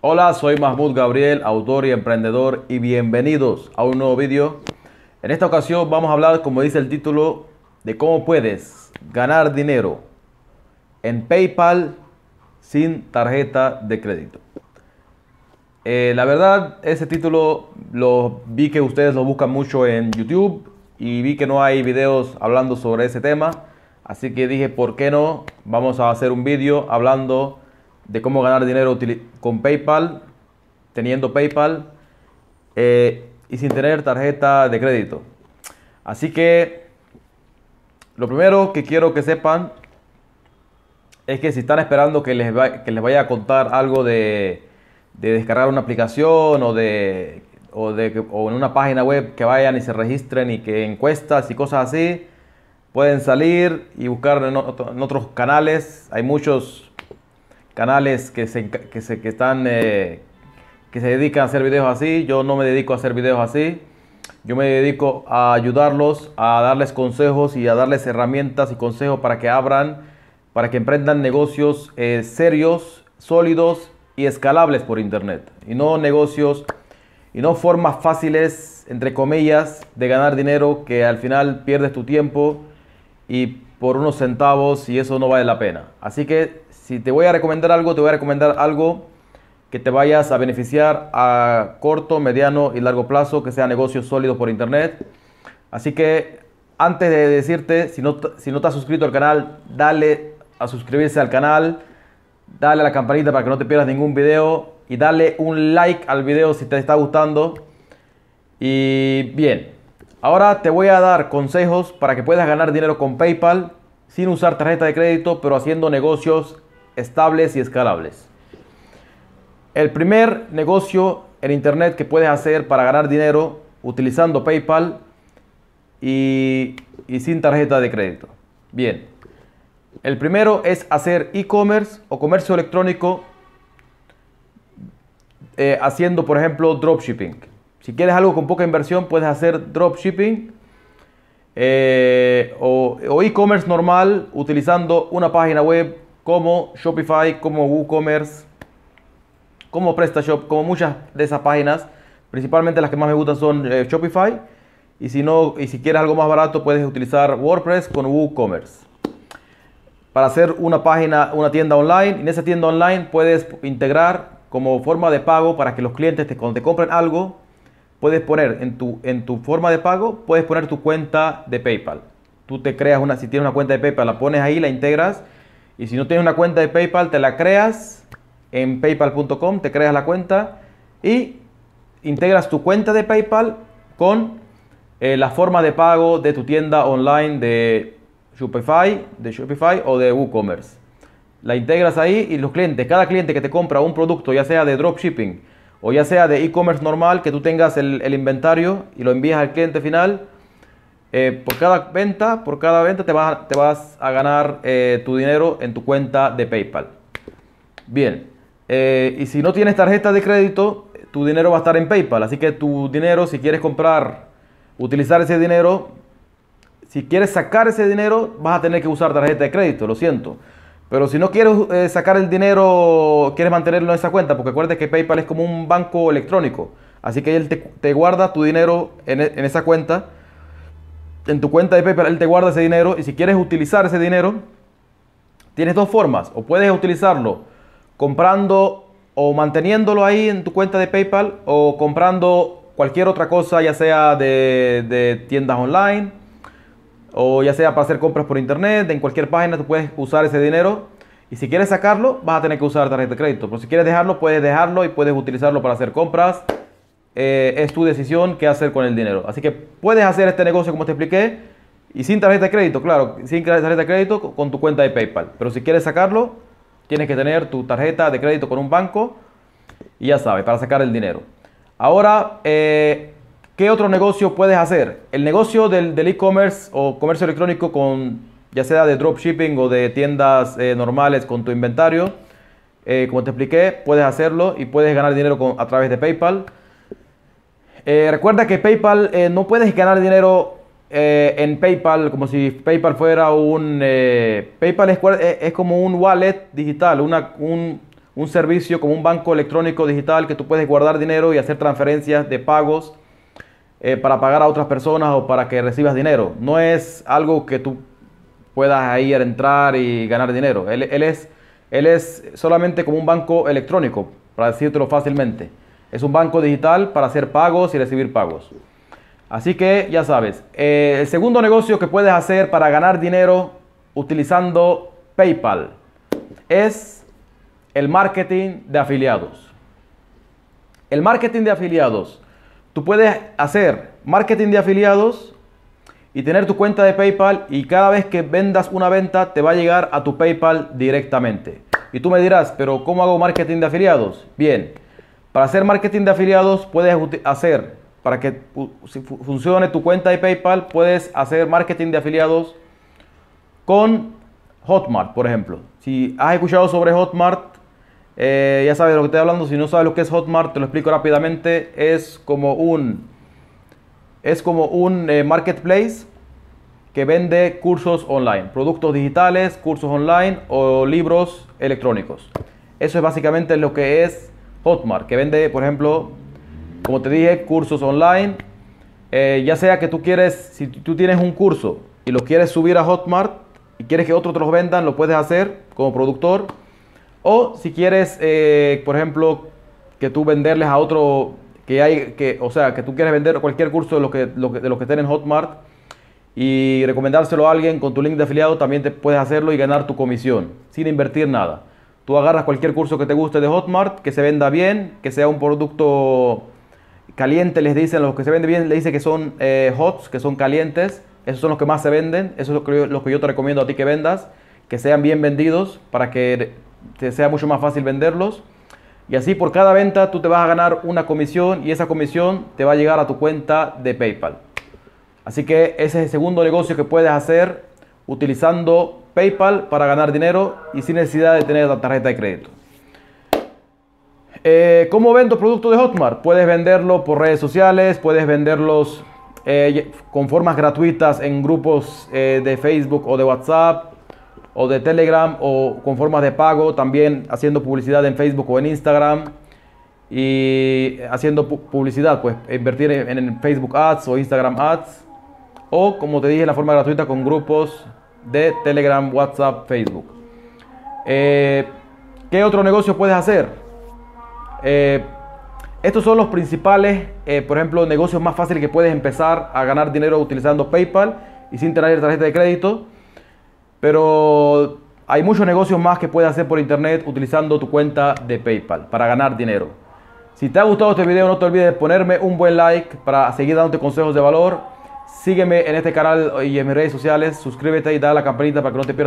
Hola, soy Mahmoud Gabriel, autor y emprendedor y bienvenidos a un nuevo vídeo. En esta ocasión vamos a hablar, como dice el título, de cómo puedes ganar dinero en PayPal sin tarjeta de crédito. Eh, la verdad, ese título lo vi que ustedes lo buscan mucho en YouTube y vi que no hay videos hablando sobre ese tema. Así que dije, ¿por qué no? Vamos a hacer un vídeo hablando de cómo ganar dinero con PayPal, teniendo PayPal eh, y sin tener tarjeta de crédito. Así que lo primero que quiero que sepan es que si están esperando que les, que les vaya a contar algo de, descargar una aplicación o de, o de o en una página web que vayan y se registren y que encuestas y cosas así, pueden salir y buscar en, otros canales. Hay muchos canales que se, que se que están eh, que se dedican a hacer videos así. Yo no me dedico a hacer videos así. Yo me dedico a ayudarlos, a darles consejos y a darles herramientas y consejos para que abran, para que emprendan negocios eh, serios, sólidos y escalables por internet. Y no negocios y no formas fáciles, entre comillas, de ganar dinero que al final pierdes tu tiempo y por unos centavos y eso no vale la pena. Así que si te voy a recomendar algo, te voy a recomendar algo que te vayas a beneficiar a corto, mediano y largo plazo, que sea negocio sólido por internet. Así que antes de decirte, si no, si no te has suscrito al canal, dale a suscribirse al canal, dale a la campanita para que no te pierdas ningún video y dale un like al video si te está gustando. Y bien, ahora te voy a dar consejos para que puedas ganar dinero con PayPal sin usar tarjeta de crédito, pero haciendo negocios estables y escalables. El primer negocio en Internet que puedes hacer para ganar dinero utilizando PayPal y, sin tarjeta de crédito. Bien, el primero es hacer e-commerce o comercio electrónico eh, haciendo, por ejemplo, dropshipping. Si quieres algo con poca inversión, puedes hacer dropshipping eh, o e-commerce normal utilizando una página web como Shopify, como WooCommerce como PrestaShop, como muchas de esas páginas. Principalmente las que más me gustan son eh, Shopify. Y si, no, y si quieres algo más barato, puedes utilizar WordPress con WooCommerce. Para hacer una página, una tienda online. En esa tienda online puedes integrar como forma de pago para que los clientes te, cuando te compren algo, puedes poner en tu, en tu forma de pago, puedes poner tu cuenta de PayPal. Tú te creas una, si tienes una cuenta de PayPal, la pones ahí, la integras. Y si no tienes una cuenta de PayPal, te la creas en paypal.com, te creas la cuenta y integras tu cuenta de PayPal con eh, la forma de pago de tu tienda online de Shopify, de Shopify o de WooCommerce. La integras ahí y los clientes, cada cliente que te compra un producto, ya sea de dropshipping o ya sea de e-commerce normal, que tú tengas el, inventario y lo envías al cliente final, eh, por cada venta, por cada venta te vas, te vas a ganar eh, tu dinero en tu cuenta de PayPal. Bien, eh, y si no tienes tarjeta de crédito, tu dinero va a estar en PayPal. Así que tu dinero, si quieres comprar, utilizar ese dinero, si quieres sacar ese dinero, vas a tener que usar tarjeta de crédito, lo siento. Pero si no quieres sacar el dinero, quieres mantenerlo en esa cuenta, porque acuérdate que PayPal es como un banco electrónico. Así que él te, guarda tu dinero en, esa cuenta. En tu cuenta de PayPal, él te guarda ese dinero. Y si quieres utilizar ese dinero, tienes dos formas. O puedes utilizarlo comprando o manteniéndolo ahí en tu cuenta de PayPal o comprando cualquier otra cosa, ya sea de, tiendas online o ya sea para hacer compras por internet, en cualquier página tú puedes usar ese dinero. Y si quieres sacarlo, vas a tener que usar tarjeta de crédito. Pero si quieres dejarlo, puedes dejarlo y puedes utilizarlo para hacer compras. Eh, es tu decisión qué hacer con el dinero. Así que puedes hacer este negocio como te expliqué. Y sin tarjeta de crédito, claro, sin tarjeta de crédito con tu cuenta de PayPal. Pero si quieres sacarlo, Tienes que tener tu tarjeta de crédito con un banco y ya sabes, para sacar el dinero. Ahora, eh, ¿qué otro negocio puedes hacer? El negocio del e-commerce o comercio electrónico con ya sea de dropshipping o de tiendas eh, normales con tu inventario. Como te expliqué, puedes hacerlo y puedes ganar dinero a través de PayPal. Recuerda que PayPal no puedes ganar dinero eh, en PayPal, como si PayPal fuera un... Eh, PayPal es, como un wallet digital, una, un, un servicio como un banco electrónico digital que tú puedes guardar dinero y hacer transferencias de pagos eh, para pagar a otras personas o para que recibas dinero. No es algo que tú puedas ir entrar y ganar dinero. Él, es, él es solamente como un banco electrónico, para decírtelo fácilmente. Es un banco digital para hacer pagos y recibir pagos. Así que ya sabes, eh, el segundo negocio que puedes hacer para ganar dinero utilizando PayPal es el marketing de afiliados. El marketing de afiliados. Tú puedes hacer marketing de afiliados y tener tu cuenta de PayPal y cada vez que vendas una venta te va a llegar a tu PayPal directamente. Y tú me dirás, pero ¿cómo hago marketing de afiliados? Bien, para hacer marketing de afiliados puedes hacer, para que funcione tu cuenta de PayPal, puedes hacer marketing de afiliados con Hotmart, por ejemplo. Si has escuchado sobre Hotmart, eh, ya sabes de lo que estoy hablando. Si no sabes lo que es Hotmart, te lo explico rápidamente. Es como un, es como un eh, marketplace que vende cursos online, productos digitales, cursos online o libros electrónicos. Eso es básicamente lo que es Hotmart, que vende, por ejemplo, como te dije, cursos online. Eh, ya sea que tú quieres, si tú tienes un curso y lo quieres subir a Hotmart y quieres que otros los vendan, lo puedes hacer como productor o si quieres, eh, por ejemplo, que tú venderles a otro, que hay, que, o sea, que tú quieres vender cualquier curso de lo que, lo que, de que estén en Hotmart y recomendárselo a alguien con tu link de afiliado, también te puedes hacerlo y ganar tu comisión sin invertir nada. Tú agarras cualquier curso que te guste de Hotmart, que se venda bien, que sea un producto caliente, les dicen, los que se venden bien, le dicen que son eh, hots, que son calientes, esos son los que más se venden, eso es lo que, lo que yo te recomiendo a ti que vendas, que sean bien vendidos para que te sea mucho más fácil venderlos. Y así por cada venta tú te vas a ganar una comisión y esa comisión te va a llegar a tu cuenta de PayPal. Así que ese es el segundo negocio que puedes hacer utilizando PayPal para ganar dinero y sin necesidad de tener la tarjeta de crédito. Eh, ¿Cómo vendo productos de Hotmart? Puedes venderlo por redes sociales, puedes venderlos eh, con formas gratuitas en grupos eh, de Facebook o de WhatsApp, o de Telegram o con formas de pago, también haciendo publicidad en Facebook o en Instagram y haciendo publicidad, pues invertir en, Facebook Ads o Instagram Ads o como te dije, la forma gratuita con grupos de Telegram, WhatsApp, Facebook. Eh, ¿Qué otro negocio puedes hacer? Eh, estos son los principales, eh, por ejemplo, negocios más fáciles que puedes empezar a ganar dinero utilizando PayPal y sin tener tarjeta de crédito. Pero hay muchos negocios más que puedes hacer por internet utilizando tu cuenta de PayPal para ganar dinero. Si te ha gustado este video no te olvides de ponerme un buen like para seguir dándote consejos de valor. Sígueme en este canal y en mis redes sociales. Suscríbete y dale a la campanita para que no te pierdas.